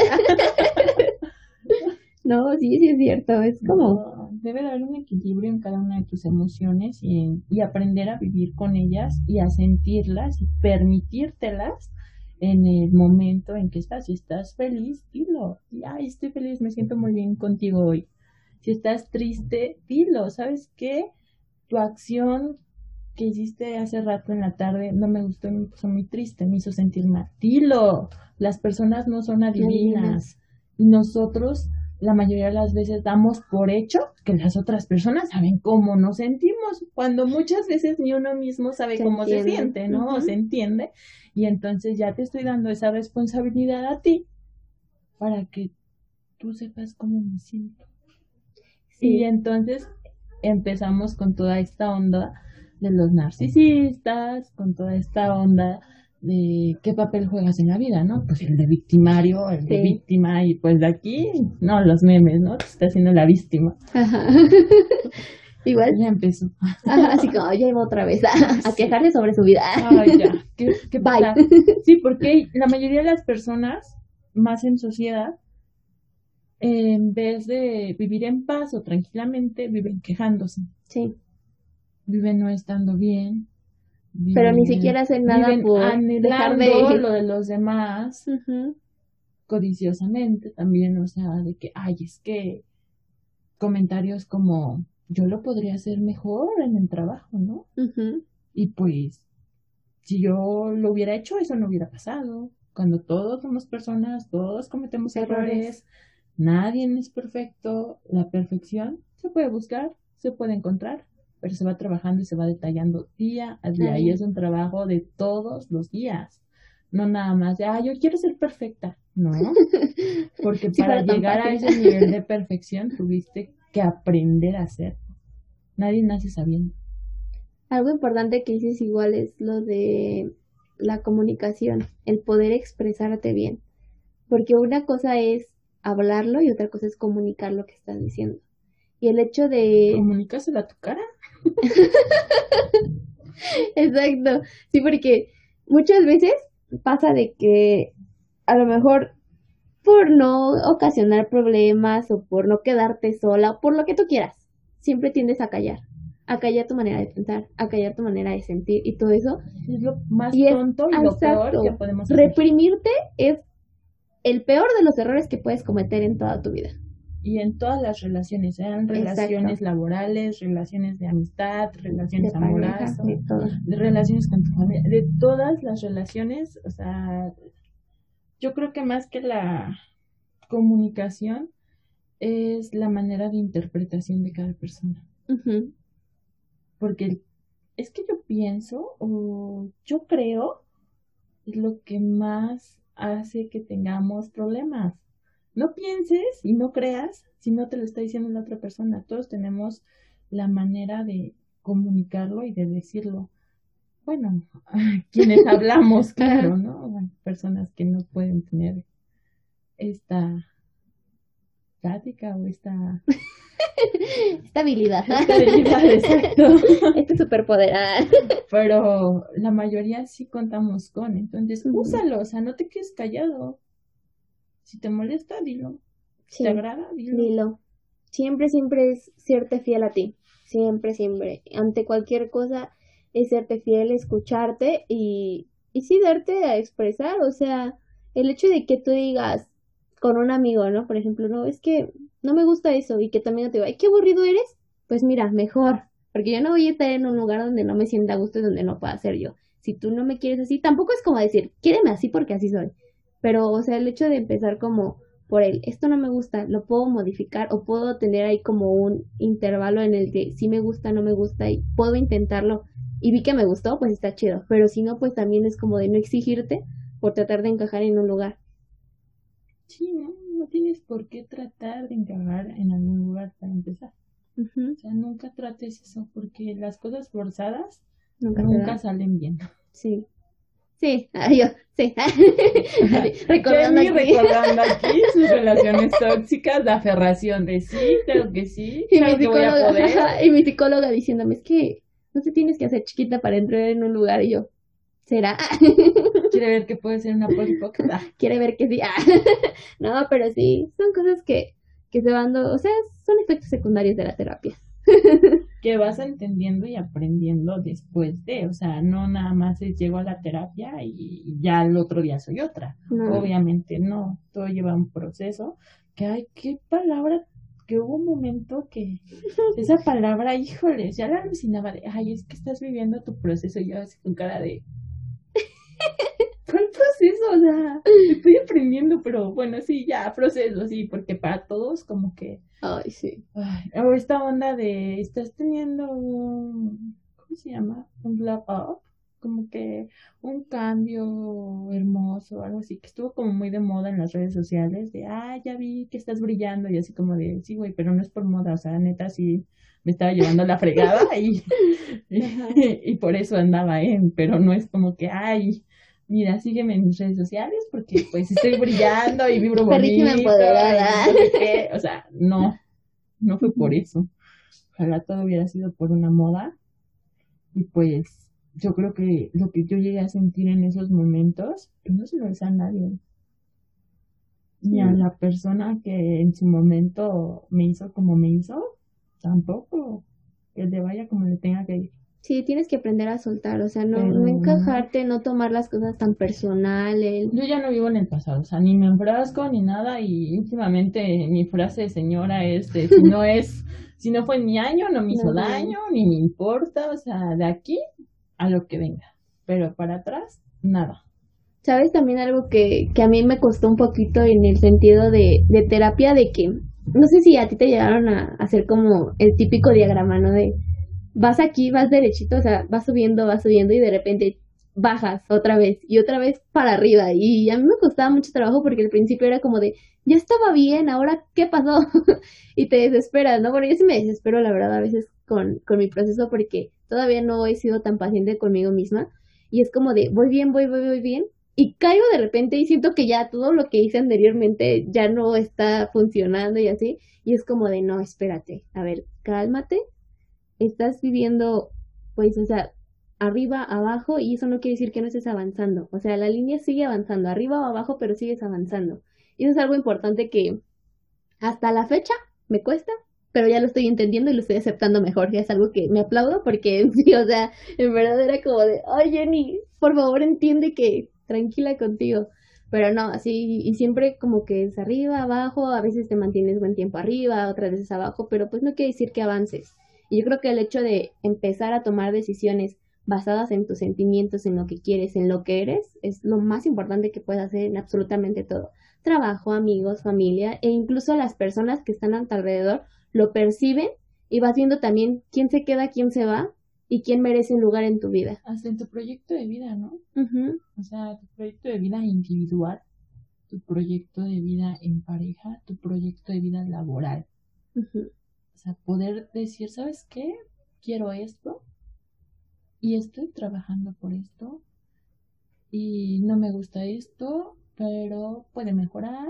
No, sí, sí es cierto, es como... debe haber un equilibrio en cada una de tus emociones y, y aprender a vivir con ellas y a sentirlas y permitírtelas en el momento en que estás. Si estás feliz, dilo. Ay, estoy feliz, me siento muy bien contigo hoy. Si estás triste, dilo. ¿Sabes qué? Tu acción que hiciste hace rato en la tarde no me gustó, me puso muy triste, me hizo sentir mal. Dilo. Las personas no son adivinas. Y nosotros la mayoría de las veces damos por hecho que las otras personas saben cómo nos sentimos, cuando muchas veces ni uno mismo sabe cómo se siente, ¿no? Se entiende. Y entonces ya te estoy dando esa responsabilidad a ti para que tú sepas cómo me siento. Y entonces empezamos con toda esta onda de los narcisistas, con toda esta onda de qué papel juegas en la vida, ¿no? Pues el de victimario, el de víctima, y pues de aquí, no, los memes, ¿no? Te está haciendo la víctima. Ajá. Igual. Ya empezó. Ajá, así como, ya iba otra vez a, a quejarle sobre su vida. Ay, ya. ¿Qué, qué pasa? Sí, porque la mayoría de las personas, más en sociedad, en vez de vivir en paz o tranquilamente, viven quejándose. Sí. Viven no estando bien, pero ni siquiera hacen nada por dejar de lo de los demás codiciosamente también o sea de que ay es que comentarios como yo lo podría hacer mejor en el trabajo no y pues si yo lo hubiera hecho eso no hubiera pasado. Cuando todos somos personas todos cometemos errores nadie es perfecto la perfección se puede buscar se puede encontrar pero se va trabajando y se va detallando día a día y es un trabajo de todos los días. No nada más de, ah, yo quiero ser perfecta. No, porque para llegar a ese nivel de perfección tuviste que aprender a hacer. Nadie nace sabiendo. Algo importante que dices igual es lo de la comunicación, el poder expresarte bien. Porque una cosa es hablarlo y otra cosa es comunicar lo que estás diciendo. Y el hecho de... ¿Comunicárselo a tu cara? Exacto, sí, porque muchas veces pasa de que a lo mejor por no ocasionar problemas o por no quedarte sola o por lo que tú quieras, siempre tiendes a callar, a callar tu manera de pensar, a callar tu manera de sentir y todo eso. Es lo más tonto y lo peor que podemos hacer. Reprimirte es el peor de los errores que puedes cometer en toda tu vida. Y en todas las relaciones, sean relaciones laborales, relaciones de amistad, relaciones amorosas, de, relaciones con tu familia, de todas las relaciones, o sea, yo creo que más que la comunicación es la manera de interpretación de cada persona. Porque es que yo pienso o yo creo es lo que más hace que tengamos problemas no pienses y no creas si no te lo está diciendo la otra persona. Todos tenemos la manera de comunicarlo y de decirlo. Bueno, quienes hablamos, claro, ¿no? personas que no pueden tener esta plática o esta esta habilidad. Esta habilidad, exacto. Este superpoder. Ah. Pero la mayoría sí contamos con, entonces úsalo, o sea, no te quedes callado. Si te molesta, dilo. Si te agrada, dilo. Siempre, siempre es serte fiel a ti. Siempre, siempre. Ante cualquier cosa es serte fiel, escucharte y, y sí darte a expresar. O sea, el hecho de que tú digas con un amigo, ¿no? Por ejemplo, no, es que no me gusta eso y que también te diga, ay, qué aburrido eres. Pues mira, mejor. Porque yo no voy a estar en un lugar donde no me sienta a gusto y donde no pueda ser yo. Si tú no me quieres así, tampoco es como decir, quiéreme así porque así soy. Pero, o sea, el hecho de empezar como por él. Esto no me gusta, lo puedo modificar o puedo tener ahí como un intervalo en el que sí me gusta, no me gusta y puedo intentarlo y vi que me gustó, pues está chido. Pero si no, pues también es como de no exigirte por tratar de encajar en un lugar. Sí, tienes por qué tratar de encajar en algún lugar para empezar. O sea, nunca trates eso porque las cosas forzadas nunca, salen bien. Sí. Sí, yo, sí. recordando, aquí. recordando aquí sus relaciones tóxicas, la aferración de sí, creo que sí. Y, mi psicóloga, y mi psicóloga diciéndome, es que no te tienes que hacer chiquita para entrar en un lugar. Y yo, ¿será? Quiere ver que puede ser una polipócata. Quiere ver que sí. no, pero sí, son cosas que, que se van, o sea, son efectos secundarios de la terapia. que vas entendiendo y aprendiendo después de, o sea, no nada más es llego a la terapia y ya el otro día soy otra. Obviamente no, todo lleva un proceso. Que ay, qué palabra que hubo un momento que esa palabra, híjole, ya la alucinaba de, ay, es que estás viviendo tu proceso y yo así con cara de... ¿Cuál proceso? O sea, estoy aprendiendo, pero bueno, sí, ya, proceso, sí, porque para todos como que... Ay, sí. Ay, o esta onda de, estás teniendo un... ¿Cómo se llama? Un blow up como que un cambio hermoso, algo así, que estuvo como muy de moda en las redes sociales, de, ah, ya vi que estás brillando, y así como de, sí, güey, pero no es por moda, o sea, neta, sí, me estaba llevando la fregada y, y, por eso andaba en, pero no es como que, ay, mira, sígueme en mis redes sociales porque pues estoy brillando y vibro bonito. o sea, no, no fue por eso. Ojalá todo hubiera sido por una moda. Y pues yo creo que lo que yo llegué a sentir en esos momentos, pues no se lo desea a nadie. Ni a la persona que en su momento me hizo como me hizo, tampoco. Que le vaya como le tenga que ir. Sí, tienes que aprender a soltar, o sea, no, no encajarte, no tomar las cosas tan personales. Yo ya no vivo en el pasado, o sea, ni me enfrasco ni nada y últimamente mi frase de señora es de, si no es, si no fue en mi año, no me hizo daño, ni me importa, o sea, de aquí a lo que venga. Pero para atrás, nada. ¿Sabes también algo que, que a mí me costó un poquito en el sentido de, de terapia? De que, no sé si a ti te llegaron a hacer como el típico diagrama, ¿no? De vas aquí, vas derechito, o sea, vas subiendo, vas subiendo y de repente bajas otra vez y otra vez para arriba. Y a mí me costaba mucho trabajo porque al principio era como de, ya estaba bien, ahora, ¿qué pasó? y te desesperas, ¿no? Bueno, yo sí me desespero, la verdad, a veces con, con mi proceso porque todavía no he sido tan paciente conmigo misma y es como de voy bien, voy, voy, voy bien y caigo de repente y siento que ya todo lo que hice anteriormente ya no está funcionando y así y es como de no, espérate, a ver, cálmate, estás viviendo pues, o sea, arriba, abajo y eso no quiere decir que no estés avanzando, o sea, la línea sigue avanzando, arriba o abajo, pero sigues avanzando. Y eso es algo importante que hasta la fecha me cuesta, pero ya lo estoy entendiendo y lo estoy aceptando mejor. Ya es algo que me aplaudo porque, sí, o sea, en verdad era como de, ay Jenny, por favor entiende que tranquila contigo. Pero no, así, y siempre como que es arriba, abajo, a veces te mantienes buen tiempo arriba, otras veces abajo, pero pues no quiere decir que avances. Y yo creo que el hecho de empezar a tomar decisiones basadas en tus sentimientos, en lo que quieres, en lo que eres, es lo más importante que puedes hacer en absolutamente todo. Trabajo, amigos, familia e incluso las personas que están a tu alrededor lo perciben y vas viendo también quién se queda, quién se va y quién merece un lugar en tu vida. Hasta en tu proyecto de vida, ¿no? O sea, tu proyecto de vida individual, tu proyecto de vida en pareja, tu proyecto de vida laboral. O sea, poder decir, ¿sabes qué? Quiero esto y estoy trabajando por esto y no me gusta esto, pero puede mejorar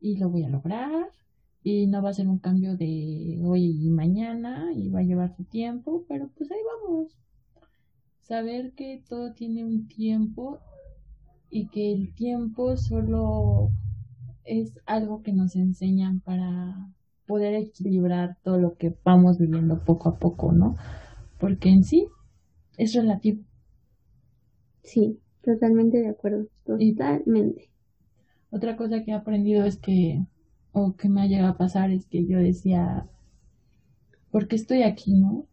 y lo voy a lograr y no va a ser un cambio de hoy y mañana y va a llevar su tiempo, pero pues ahí vamos. Saber que todo tiene un tiempo y que el tiempo solo es algo que nos enseñan para poder equilibrar todo lo que vamos viviendo poco a poco, ¿no? Porque en sí es relativo. Sí, totalmente de acuerdo, totalmente. otra cosa que he aprendido es que o que me ha llegado a pasar es que yo decía, ¿por qué estoy aquí, no?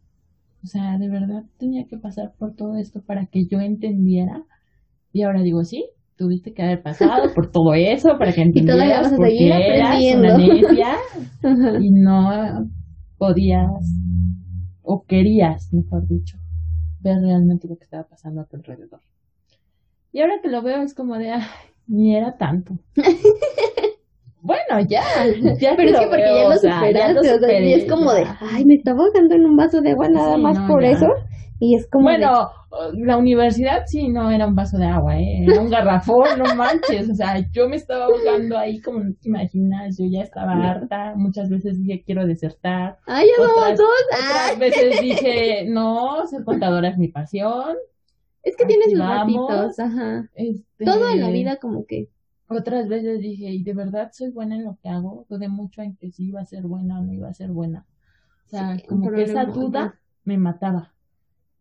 O sea, de verdad tenía que pasar por todo esto para que yo entendiera. Y ahora digo, sí, tuviste que haber pasado por todo eso para que Y todavía entendieras vas a por seguir qué eras una necia y no podías o querías, mejor dicho, ver realmente lo que estaba pasando a tu alrededor. Y ahora que lo veo es como de, ay, ni era tanto. bueno, ya, ya Pero es que porque veo, ya lo o sea, ya superaste, o sea, y es como de, ay, me estaba ahogando en un vaso de agua nada Sí, más no, por ya. eso. Y es como de, Bueno, la universidad sí no era un vaso de agua, ¿eh? era un garrafón, no manches. O sea, yo me estaba ahogando ahí como no te imaginas, yo ya estaba harta. Muchas veces dije quiero desertar. ay, ya otras- dos. Otras veces dije no, ser contadora es mi pasión. es que tiene aquí sus ratitos, ajá. Este, Todo en la vida como que, Otras veces dije, ¿y de verdad soy buena en lo que hago? Dudé mucho en que si iba a ser buena o no iba a ser buena. O sea, Sí, como que esa duda me mataba.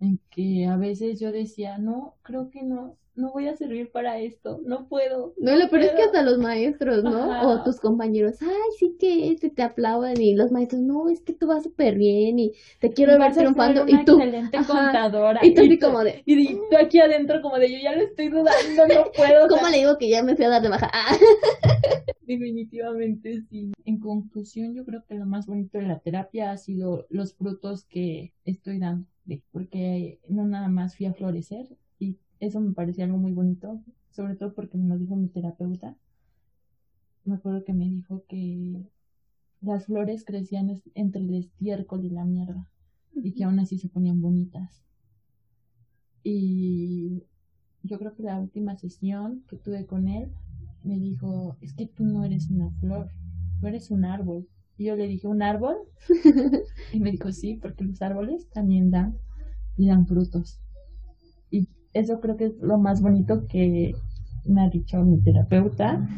En que a veces yo decía, no, creo que no, no voy a servir para esto, no puedo. no, lo peor es que puedo". hasta los maestros, ¿no? Ajá. O tus compañeros, ay, sí que este te aplauden y los maestros, no, es que tú vas súper bien y te quiero ver Vas a ser triunfando y tú, excelente ajá. contadora. y tú tú- como de, y tú aquí adentro como de yo ya lo estoy dudando, no puedo. ¿cómo le digo que ya me fui a dar de baja? Ah, Definitivamente sí. En conclusión, yo creo que lo más bonito de la terapia ha sido los frutos que estoy dando, porque no nada más fui a florecer y eso me parecía algo muy bonito, sobre todo porque me lo dijo mi terapeuta. Me acuerdo que me dijo que las flores crecían entre el estiércol y la mierda y que aún así se ponían bonitas. Y yo creo que la última sesión que tuve con él me dijo, es que tú no eres una flor, tú eres un árbol. Y yo le dije, ¿un árbol? y me dijo, sí, porque los árboles también dan y dan frutos. Y eso creo que es lo más bonito que me ha dicho mi terapeuta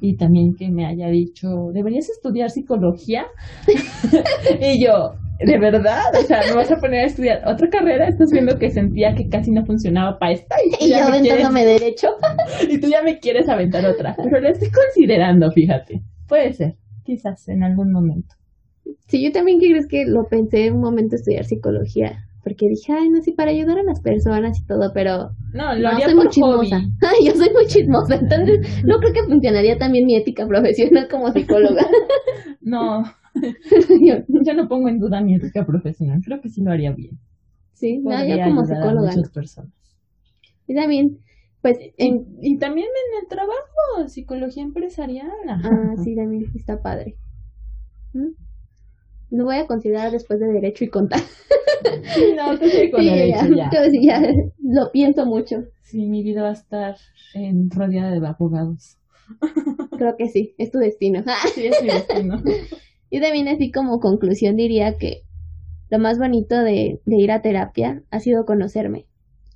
y también que me haya dicho, deberías estudiar psicología. y yo, ¿de verdad? O sea, ¿me vas a poner a estudiar otra carrera? Estás viendo que sentía que casi no funcionaba para esta y, y ya yo quieres- aventándome derecho. y tú ya me quieres aventar otra. Pero la estoy considerando, fíjate. Puede ser, quizás en algún momento. Sí, yo también crees que lo pensé un momento estudiar psicología, porque dije, ay, no, sí, para ayudar a las personas y todo, pero No, lo no, haría soy por muy chismosa. hobby. Yo soy muy chismosa, entonces no creo que funcionaría también mi ética profesional como psicóloga. No, Yo- yo no pongo en duda mi ética profesional. Creo que sí lo haría bien. sí, no, yo como a muchas personas. Y también, pues, en... Y también en el trabajo, psicología empresarial. Ah, sí, también está padre. ¿Mm? Lo voy a considerar después de Derecho y Contar. No, sí con Sí, derecho ya. Ya lo pienso mucho. Sí, mi vida va a estar en, rodeada de abogados. Creo que sí, es tu destino. Sí, es mi destino. Y también así como conclusión diría que lo más bonito de, de ir a terapia ha sido conocerme,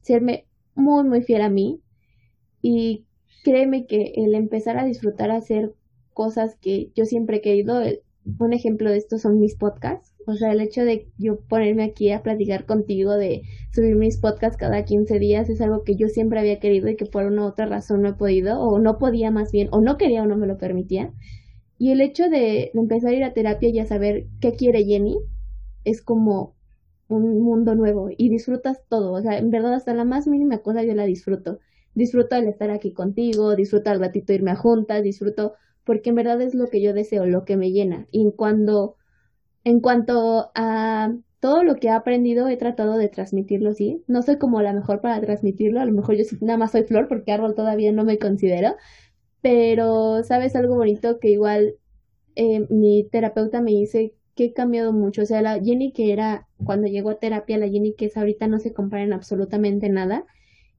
serme muy muy fiel a mí y créeme que el empezar a disfrutar hacer cosas que yo siempre he querido, el- un ejemplo de esto son mis podcasts, o sea, el hecho de yo ponerme aquí a platicar contigo, de subir mis podcasts cada 15 días es algo que yo siempre había querido y que por una u otra razón no he podido o no podía más bien o no quería o no me lo permitía. Y el hecho de, de empezar a ir a terapia y a saber qué quiere Jenny es como un mundo nuevo y disfrutas todo. O sea, en verdad hasta la más mínima cosa yo la disfruto. Disfruto el estar aquí contigo, disfruto al ratito irme a juntas, disfruto porque en verdad es lo que yo deseo, lo que me llena. Y en cuando, en cuanto a todo lo que he aprendido, he tratado de transmitirlo, sí. No soy como la mejor para transmitirlo, a lo mejor yo nada más soy flor porque árbol todavía no me considero, pero sabes algo bonito que igual eh, mi terapeuta me dice que he cambiado mucho. O sea, la Jenny que era cuando llegó a terapia, la Jenny que es ahorita no se compara en absolutamente nada.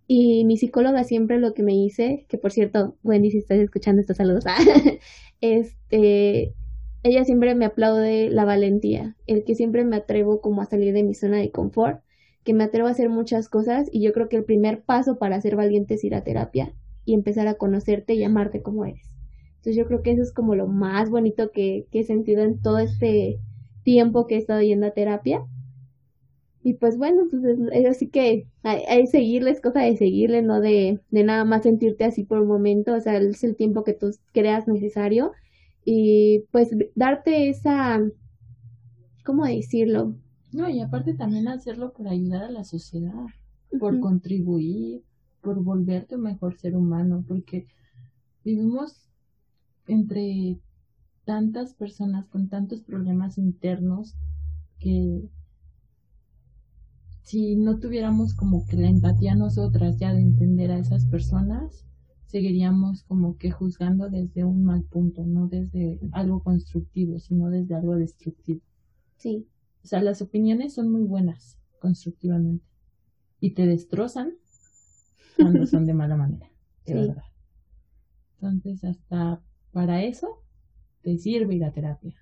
Y mi psicóloga siempre lo que me dice, que por cierto, Wendy, si estás escuchando estos saludos, este, ella siempre me aplaude la valentía, el que siempre me atrevo como a salir de mi zona de confort, que me atrevo a hacer muchas cosas y yo creo que el primer paso para ser valiente es ir a terapia y empezar a conocerte y amarte como eres. Entonces yo creo que eso es como lo más bonito que, que he sentido en todo este tiempo que he estado yendo a terapia. Y pues bueno, pues es, así que hay, hay seguirle, es cosa de seguirle, no de, de nada más sentirte así por un momento, o sea, es el tiempo que tú creas necesario y pues darte esa, ¿cómo decirlo? No, y aparte también hacerlo por ayudar a la sociedad, por contribuir, por volverte un mejor ser humano, porque vivimos entre tantas personas con tantos problemas internos que si no tuviéramos como que la empatía nosotras ya de entender a esas personas, seguiríamos como que juzgando desde un mal punto, no desde algo constructivo, sino desde algo destructivo. Sí. O sea, las opiniones son muy buenas constructivamente y te destrozan cuando son de mala manera, de Sí. verdad. Entonces, hasta para eso te sirve la terapia.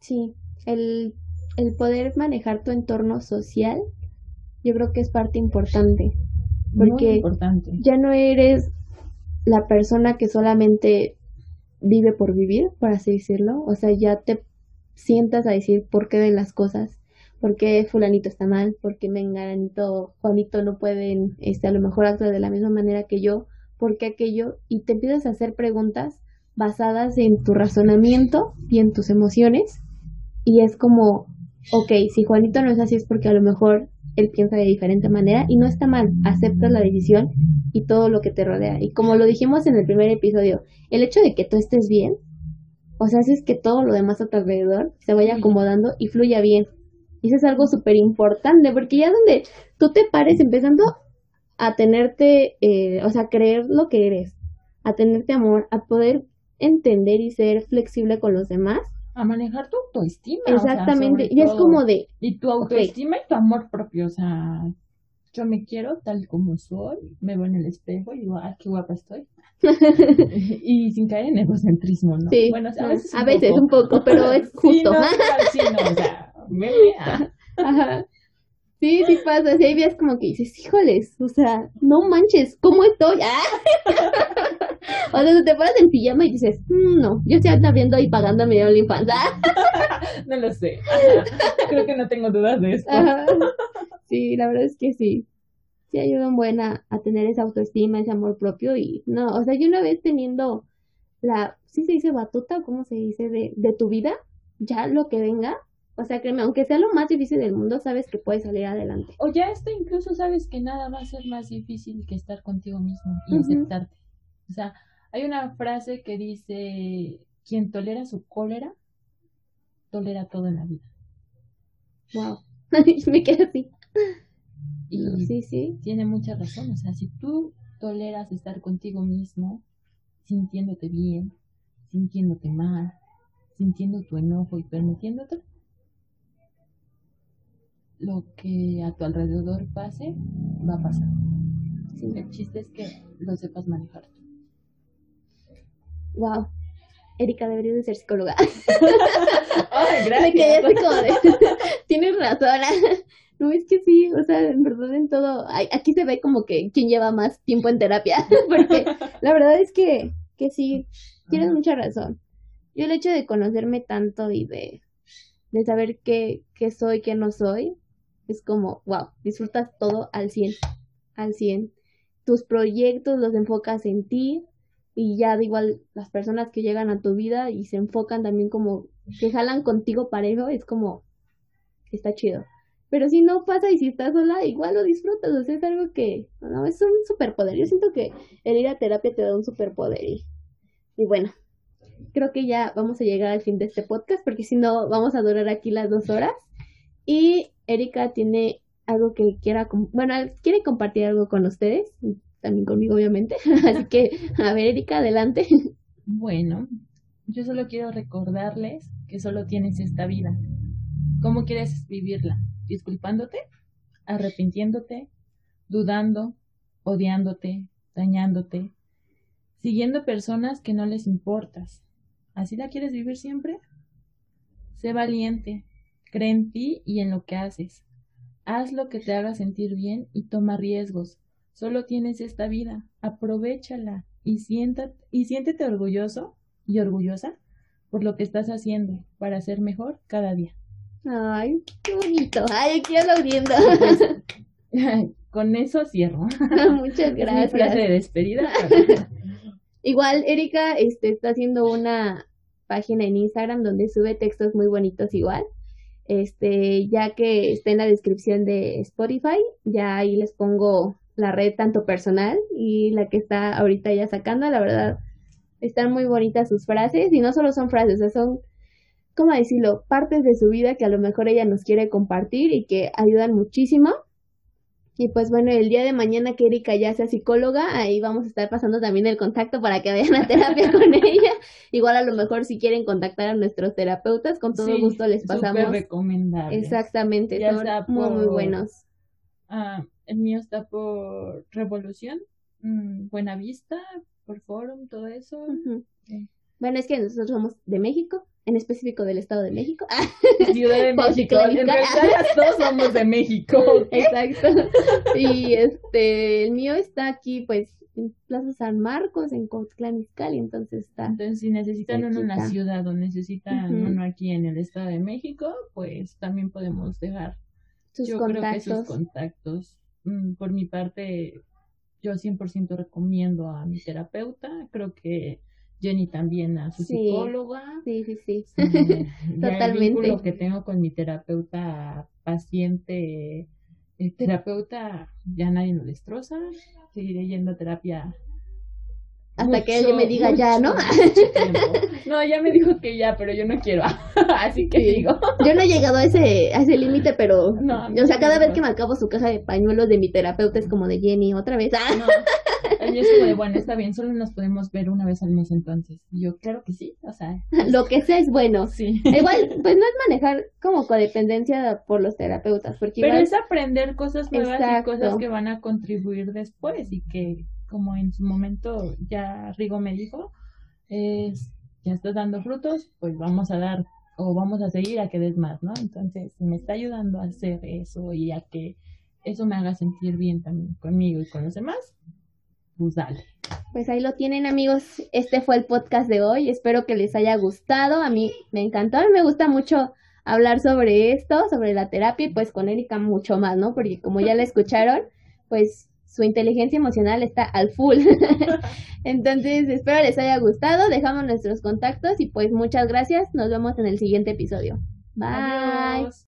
Sí, el, el poder manejar tu entorno social, yo creo que es parte importante, Porque importante. ya no eres la persona que solamente vive por vivir, por así decirlo, o sea, ya te sientas a decir por qué de las cosas, por qué fulanito está mal, por qué menganito, Juanito no pueden, este, a lo mejor actuar de la misma manera que yo, por qué aquello, y te empiezas a hacer preguntas basadas en tu razonamiento y en tus emociones, y es como, ok, si Juanito no es así es porque a lo mejor él piensa de diferente manera y no está mal, aceptas la decisión y todo lo que te rodea. Y como lo dijimos en el primer episodio, el hecho de que tú estés bien, o sea, haces que todo lo demás a tu alrededor se vaya acomodando y fluya bien. Y eso es algo súper importante, porque ya donde tú te pares empezando a tenerte, eh, o sea, creer lo que eres, a tenerte amor, a poder entender y ser flexible con los demás. A manejar tu autoestima. o sea, Exactamente. y es todo. como de, Y tu autoestima y tu amor propio, o sea, yo me quiero tal como soy, me veo en el espejo y digo, ay, qué guapa estoy. y sin caer en egocentrismo, ¿no? sí, bueno, o sea, no, a veces, a veces un poco, pero es Sí, justo. no, igual sí, no, o sea, veme, ah, Ajá. Sí, sí pasa. Sí, hay días como que dices, híjoles, o sea, no manches, ¿cómo estoy? ¡Ah! o sea, te pones en pijama y dices, "Mm, no, yo estoy viendo y pagando mi. ¡Ah! no lo sé. Creo que no tengo dudas de esto. Ajá. Sí, la verdad es que sí. Sí ayuda un buen a, a tener esa autoestima, ese amor propio y no, o sea, yo una vez teniendo la, sí se dice batuta o cómo se dice de, de tu vida, ya lo que venga, o sea, créeme, aunque sea lo más difícil del mundo, sabes que puedes salir adelante. O ya esto incluso sabes que nada va a ser más difícil que estar contigo mismo y aceptarte. O sea, hay una frase que dice, quien tolera su cólera, tolera todo en la vida. Wow. Me quedé así. Y Sí, sí. tiene mucha razón. O sea, si tú toleras estar contigo mismo, sintiéndote bien, sintiéndote mal, sintiendo tu enojo y permitiéndote, lo que a tu alrededor pase, va a pasar. sí. El chiste es que lo sepas manejar tú. Wow. Erika debería de ser psicóloga. Ay, Me quedé así como de, tienes razón. No, es que sí, o sea, en verdad en todo, aquí se ve como que quién lleva más tiempo en terapia, porque la verdad es que, que sí, tienes mucha razón. Yo el hecho de conocerme tanto y de, de saber qué, qué soy, qué no soy, es como, wow, disfrutas todo al 100, al 100. Tus proyectos los enfocas en ti y ya de igual las personas que llegan a tu vida y se enfocan también como que jalan contigo parejo, es como, está chido. Pero si no pasa y si estás sola, igual lo disfrutas, o sea, es algo que, no, es un superpoder. Yo siento que el ir a terapia te da un superpoder y, y bueno, creo que ya vamos a llegar al fin de este podcast porque si no vamos a durar aquí las dos horas. Y Erika tiene algo que quiera, bueno, quiere compartir algo con ustedes, también conmigo obviamente. Así que, a ver, Erika, adelante. Bueno, yo solo quiero recordarles que solo tienes esta vida. ¿Cómo quieres vivirla? ¿Disculpándote? ¿Arrepintiéndote? ¿Dudando? ¿Odiándote? ¿Dañándote? ¿Siguiendo personas que no les importas? ¿Así la quieres vivir siempre? Sé valiente, cree en ti y en lo que haces. Haz lo que te haga sentir bien y toma riesgos. Solo tienes esta vida, aprovechala y, sienta, y siéntete orgulloso y orgullosa por lo que estás haciendo para ser mejor cada día. Ay, qué bonito. Ay, aquí aplaudiendo. Con eso cierro. Muchas Es mi gracias. de despedida. Igual, Erika este, está haciendo una página en Instagram donde sube textos muy bonitos igual. Este, ya que está en la descripción de Spotify, ya ahí les pongo la red tanto personal y la que está ahorita ya sacando, la verdad, están muy bonitas sus frases y no solo son frases, son, ¿cómo decirlo?, partes de su vida que a lo mejor ella nos quiere compartir y que ayudan muchísimo. Y pues bueno, el día de mañana que Erika ya sea psicóloga, ahí vamos a estar pasando también el contacto para que vayan a terapia con ella. Igual a lo mejor si quieren contactar a nuestros terapeutas, con todo gusto les pasamos. recomendable. Exactamente, son muy, muy buenos. Ah, el mío está por Revolución, mm, Buena Vista, por Forum, todo eso. Bueno, es que nosotros somos de México, en específico del Estado de México. Ciudad de México. En realidad todos somos de México. Exacto. Y este, el mío está aquí, pues, en Plaza San Marcos, en Cotlán Izcalli, entonces está. Entonces, si necesitan uno en la ciudad o necesitan uno aquí en el Estado de México, pues también podemos dejar sus Yo contactos. creo que sus contactos. Mm, por mi parte, yo 100% recomiendo a mi terapeuta. Creo que Jenny también a su psicóloga. Sí, sí, sí. Totalmente. El que tengo con mi terapeuta paciente, el terapeuta ya nadie lo destroza. Seguiré yendo a terapia hasta que ella me diga ya, ¿no? no, ya me dijo que ya, pero yo no quiero. Así que digo. Yo no he llegado a ese, a ese límite, pero. No, o sea, cada vez que me acabo su caja de pañuelos de mi terapeuta es como de Jenny, otra vez. Ah. No. es como de, bueno, está bien, solo nos podemos ver una vez al mes entonces. Y yo, claro que sí, o sea. Lo que sea es bueno. Sí. Igual, pues no es manejar como codependencia por los terapeutas, porque Pero es aprender cosas nuevas y cosas que van a contribuir después y que como en su momento ya Rigo me dijo, es, ya estás dando frutos, pues vamos a dar o vamos a seguir a que des más, ¿no? Entonces, me está ayudando a hacer eso y a que eso me haga sentir bien también conmigo y con los demás, pues dale. Pues ahí lo tienen amigos, este fue el podcast de hoy, espero que les haya gustado, a mí me encantó, a mí me gusta mucho hablar sobre esto, sobre la terapia y pues con Erika mucho más, ¿no? Porque como ya la escucharon, pues su inteligencia emocional está al full. Entonces, espero les haya gustado. Dejamos nuestros contactos y pues muchas gracias. Nos vemos en el siguiente episodio. Bye.